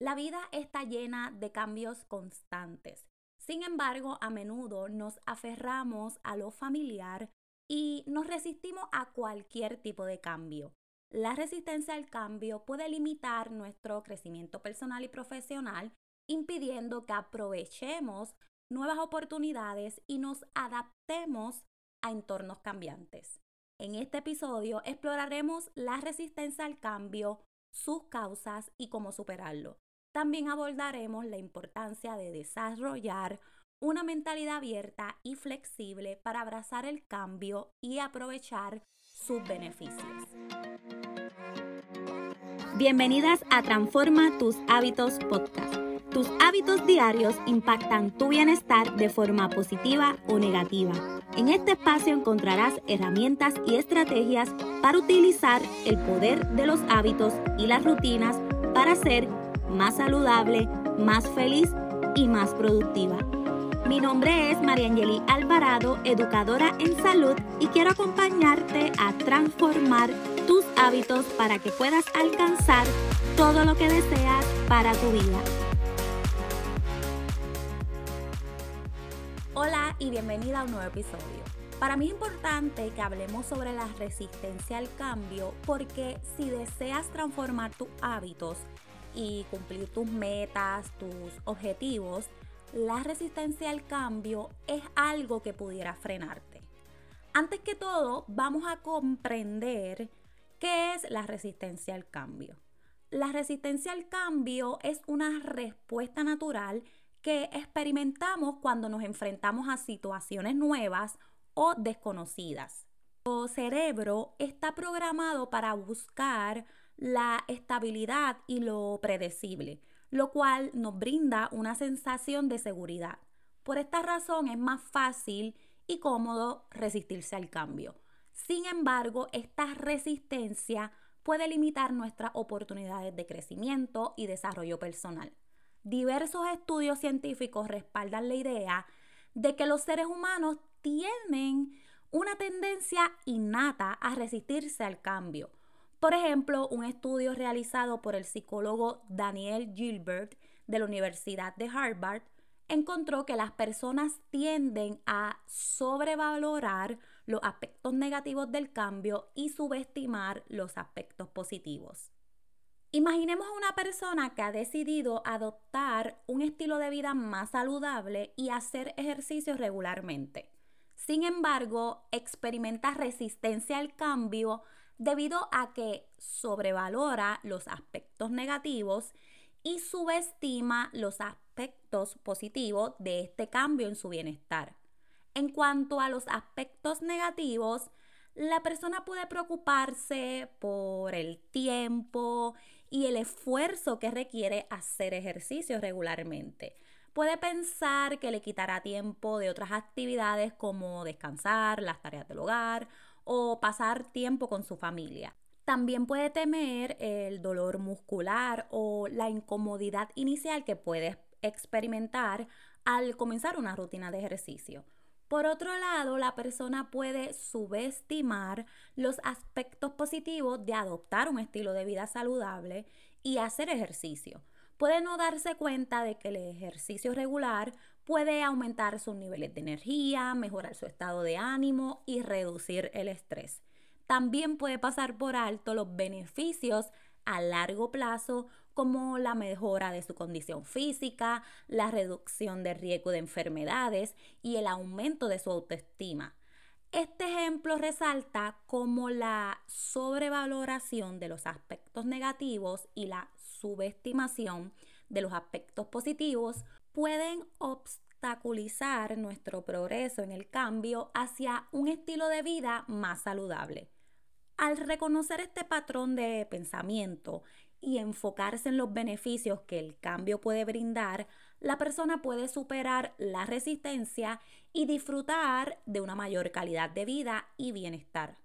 La vida está llena de cambios constantes. Sin embargo, a menudo nos aferramos a lo familiar y nos resistimos a cualquier tipo de cambio. La resistencia al cambio puede limitar nuestro crecimiento personal y profesional, impidiendo que aprovechemos nuevas oportunidades y nos adaptemos a entornos cambiantes. En este episodio exploraremos la resistencia al cambio, sus causas y cómo superarlo. También abordaremos la importancia de desarrollar una mentalidad abierta y flexible para abrazar el cambio y aprovechar sus beneficios. Bienvenidas a Transforma tus hábitos podcast. Tus hábitos diarios impactan tu bienestar de forma positiva o negativa. En este espacio encontrarás herramientas y estrategias para utilizar el poder de los hábitos y las rutinas para ser más saludable, más feliz y más productiva. Mi nombre es María Angeli Alvarado, educadora en salud y quiero acompañarte a transformar tus hábitos para que puedas alcanzar todo lo que deseas para tu vida. Hola y bienvenida a un nuevo episodio. Para mí es importante que hablemos sobre la resistencia al cambio porque si deseas transformar tus hábitos y cumplir tus metas, tus objetivos, la resistencia al cambio es algo que pudiera frenarte. Antes que todo, vamos a comprender qué es la resistencia al cambio. La resistencia al cambio es una respuesta natural que experimentamos cuando nos enfrentamos a situaciones nuevas o desconocidas. El cerebro está programado para buscar la estabilidad y lo predecible lo cual nos brinda una sensación de seguridad. Por esta razón es más fácil y cómodo resistirse al cambio. Sin embargo, esta resistencia puede limitar nuestras oportunidades de crecimiento y desarrollo personal. Diversos estudios científicos respaldan la idea de que los seres humanos tienen una tendencia innata a resistirse al cambio, por ejemplo, un estudio realizado por el psicólogo Daniel Gilbert de la Universidad de Harvard encontró que las personas tienden a sobrevalorar los aspectos negativos del cambio y subestimar los aspectos positivos. Imaginemos a una persona que ha decidido adoptar un estilo de vida más saludable y hacer ejercicio regularmente. Sin embargo, experimenta resistencia al cambio debido a que sobrevalora los aspectos negativos y subestima los aspectos positivos de este cambio en su bienestar. En cuanto a los aspectos negativos, la persona puede preocuparse por el tiempo y el esfuerzo que requiere hacer ejercicio regularmente. Puede pensar que le quitará tiempo de otras actividades como descansar, las tareas del hogar o pasar tiempo con su familia. También puede temer el dolor muscular o la incomodidad inicial que puedes experimentar al comenzar una rutina de ejercicio. Por otro lado, la persona puede subestimar los aspectos positivos de adoptar un estilo de vida saludable y hacer ejercicio. Puede no darse cuenta de que el ejercicio regular puede aumentar sus niveles de energía, mejorar su estado de ánimo y reducir el estrés. También puede pasar por alto los beneficios a largo plazo como la mejora de su condición física, la reducción de riesgo de enfermedades y el aumento de su autoestima. Este ejemplo resalta cómo la sobrevaloración de los aspectos negativos y la subestimación de los aspectos positivos pueden obstaculizar nuestro progreso en el cambio hacia un estilo de vida más saludable. Al reconocer este patrón de pensamiento y enfocarse en los beneficios que el cambio puede brindar, la persona puede superar la resistencia y disfrutar de una mayor calidad de vida y bienestar.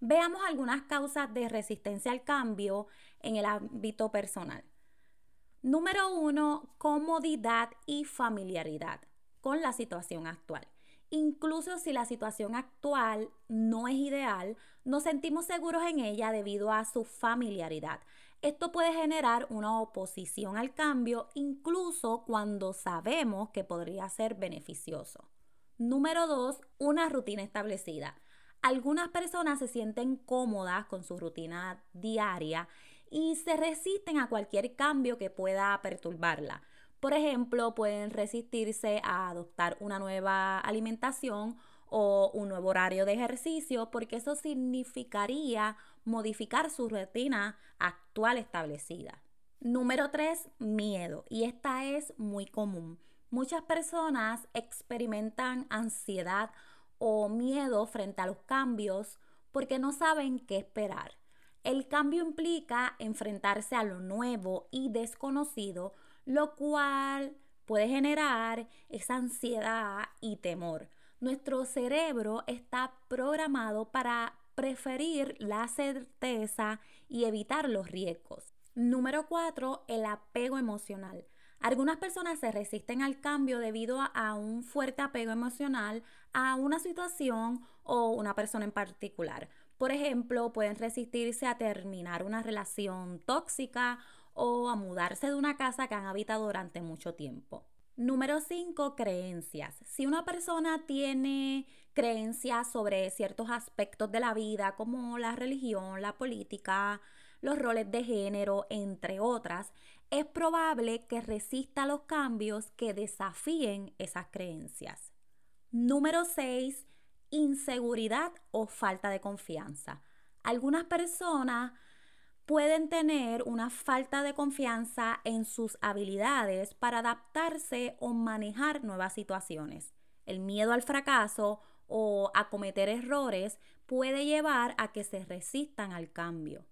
Veamos algunas causas de resistencia al cambio en el ámbito personal. Número uno, comodidad y familiaridad con la situación actual. Incluso si la situación actual no es ideal, nos sentimos seguros en ella debido a su familiaridad. Esto puede generar una oposición al cambio incluso cuando sabemos que podría ser beneficioso. Número 2. Una rutina establecida. Algunas personas se sienten cómodas con su rutina diaria y se resisten a cualquier cambio que pueda perturbarla. Por ejemplo, pueden resistirse a adoptar una nueva alimentación o un nuevo horario de ejercicio porque eso significaría modificar su rutina actual establecida. Número 3, miedo. Y esta es muy común. Muchas personas experimentan ansiedad o miedo frente a los cambios porque no saben qué esperar. El cambio implica enfrentarse a lo nuevo y desconocido, lo cual puede generar esa ansiedad y temor. Nuestro cerebro está programado para preferir la certeza y evitar los riesgos. Número 4, el apego emocional. Algunas personas se resisten al cambio debido a, un fuerte apego emocional a una situación o una persona en particular. Por ejemplo, pueden resistirse a terminar una relación tóxica o a mudarse de una casa que han habitado durante mucho tiempo. Número 5, creencias. Si una persona tiene creencias sobre ciertos aspectos de la vida como la religión, la política, los roles de género, entre otras, es probable que resista los cambios que desafíen esas creencias. Número 6. Inseguridad o falta de confianza. Algunas personas pueden tener una falta de confianza en sus habilidades para adaptarse o manejar nuevas situaciones. El miedo al fracaso o a cometer errores puede llevar a que se resistan al cambio.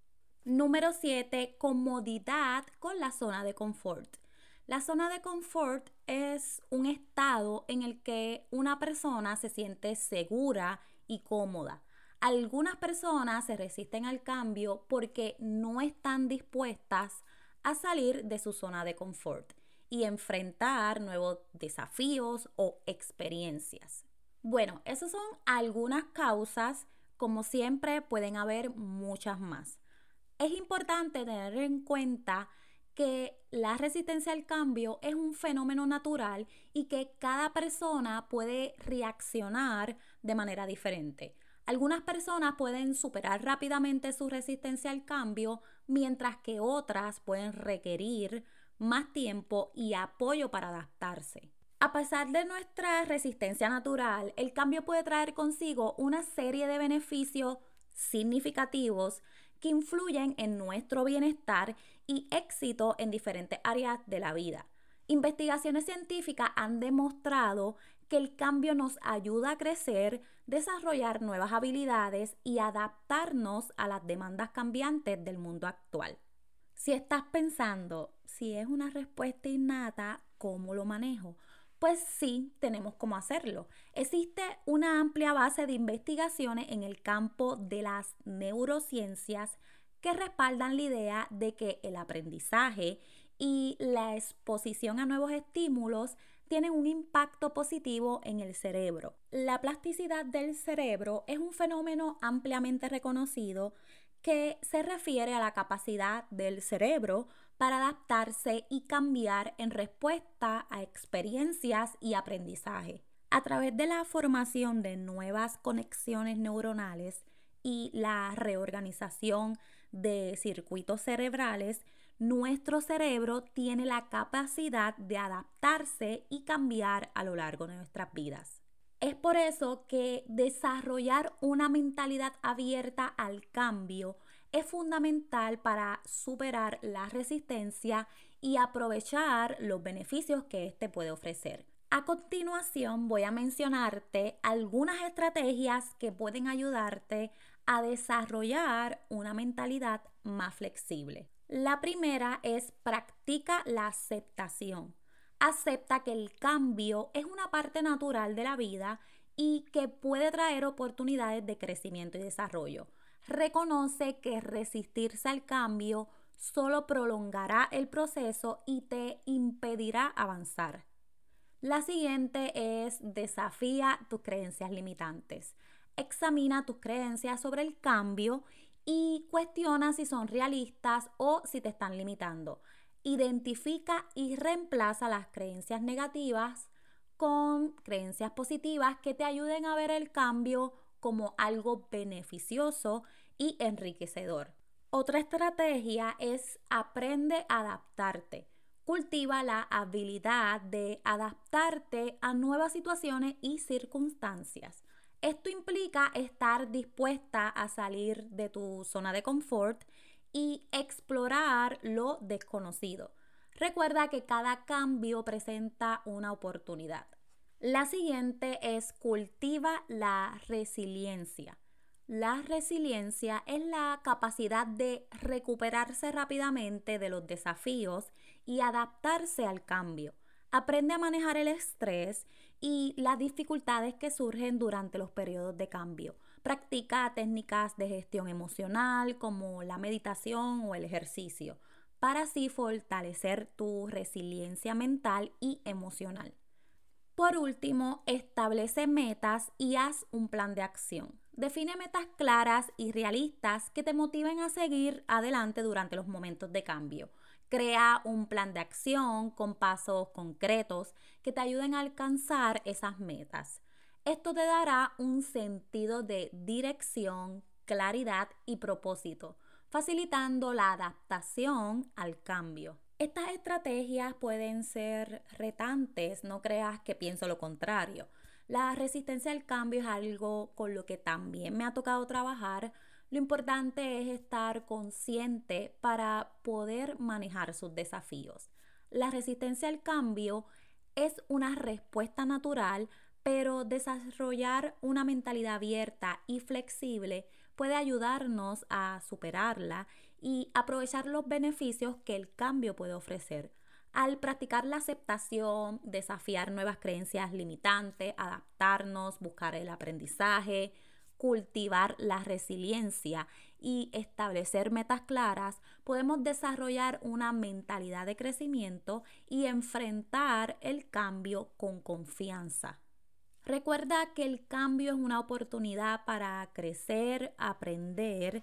Número 7. Comodidad con la zona de confort. La zona de confort es un estado en el que una persona se siente segura y cómoda. Algunas personas se resisten al cambio porque no están dispuestas a salir de su zona de confort y enfrentar nuevos desafíos o experiencias. Bueno, esas son algunas causas, como siempre pueden haber muchas más es importante tener en cuenta que la resistencia al cambio es un fenómeno natural y que cada persona puede reaccionar de manera diferente. Algunas personas pueden superar rápidamente su resistencia al cambio, mientras que otras pueden requerir más tiempo y apoyo para adaptarse. A pesar de nuestra resistencia natural, el cambio puede traer consigo una serie de beneficios significativos que influyen en nuestro bienestar y éxito en diferentes áreas de la vida. Investigaciones científicas han demostrado que el cambio nos ayuda a crecer, desarrollar nuevas habilidades y adaptarnos a las demandas cambiantes del mundo actual. Si estás pensando, si es una respuesta innata, ¿cómo lo manejo? Pues sí, tenemos cómo hacerlo. Existe una amplia base de investigaciones en el campo de las neurociencias que respaldan la idea de que el aprendizaje y la exposición a nuevos estímulos tienen un impacto positivo en el cerebro. La plasticidad del cerebro es un fenómeno ampliamente reconocido que se refiere a la capacidad del cerebro para adaptarse y cambiar en respuesta a experiencias y aprendizaje. A través de la formación de nuevas conexiones neuronales y la reorganización de circuitos cerebrales, nuestro cerebro tiene la capacidad de adaptarse y cambiar a lo largo de nuestras vidas. Es por eso que desarrollar una mentalidad abierta al cambio es fundamental para superar la resistencia y aprovechar los beneficios que éste puede ofrecer. A continuación voy a mencionarte algunas estrategias que pueden ayudarte a desarrollar una mentalidad más flexible. La primera es practica la aceptación. Acepta que el cambio es una parte natural de la vida y que puede traer oportunidades de crecimiento y desarrollo reconoce que resistirse al cambio solo prolongará el proceso y te impedirá avanzar. La siguiente es desafía tus creencias limitantes. Examina tus creencias sobre el cambio y cuestiona si son realistas o si te están limitando. Identifica y reemplaza las creencias negativas con creencias positivas que te ayuden a ver el cambio como algo beneficioso y enriquecedor. Otra estrategia es aprende a adaptarte. Cultiva la habilidad de adaptarte a nuevas situaciones y circunstancias. Esto implica estar dispuesta a salir de tu zona de confort y explorar lo desconocido. Recuerda que cada cambio presenta una oportunidad. La siguiente es cultiva la resiliencia. La resiliencia es la capacidad de recuperarse rápidamente de los desafíos y adaptarse al cambio. Aprende a manejar el estrés y las dificultades que surgen durante los periodos de cambio. Practica técnicas de gestión emocional como la meditación o el ejercicio para así fortalecer tu resiliencia mental y emocional. Por último, establece metas y haz un plan de acción. Define metas claras y realistas que te motiven a seguir adelante durante los momentos de cambio. Crea un plan de acción con pasos concretos que te ayuden a alcanzar esas metas. Esto te dará un sentido de dirección, claridad y propósito, facilitando la adaptación al cambio. Estas estrategias pueden ser retantes, no creas que pienso lo contrario. La resistencia al cambio es algo con lo que también me ha tocado trabajar. Lo importante es estar consciente para poder manejar sus desafíos. La resistencia al cambio es una respuesta natural pero desarrollar una mentalidad abierta y flexible puede ayudarnos a superarla y aprovechar los beneficios que el cambio puede ofrecer. Al practicar la aceptación, desafiar nuevas creencias limitantes, adaptarnos, buscar el aprendizaje, cultivar la resiliencia y establecer metas claras, podemos desarrollar una mentalidad de crecimiento y enfrentar el cambio con confianza. Recuerda que el cambio es una oportunidad para crecer, aprender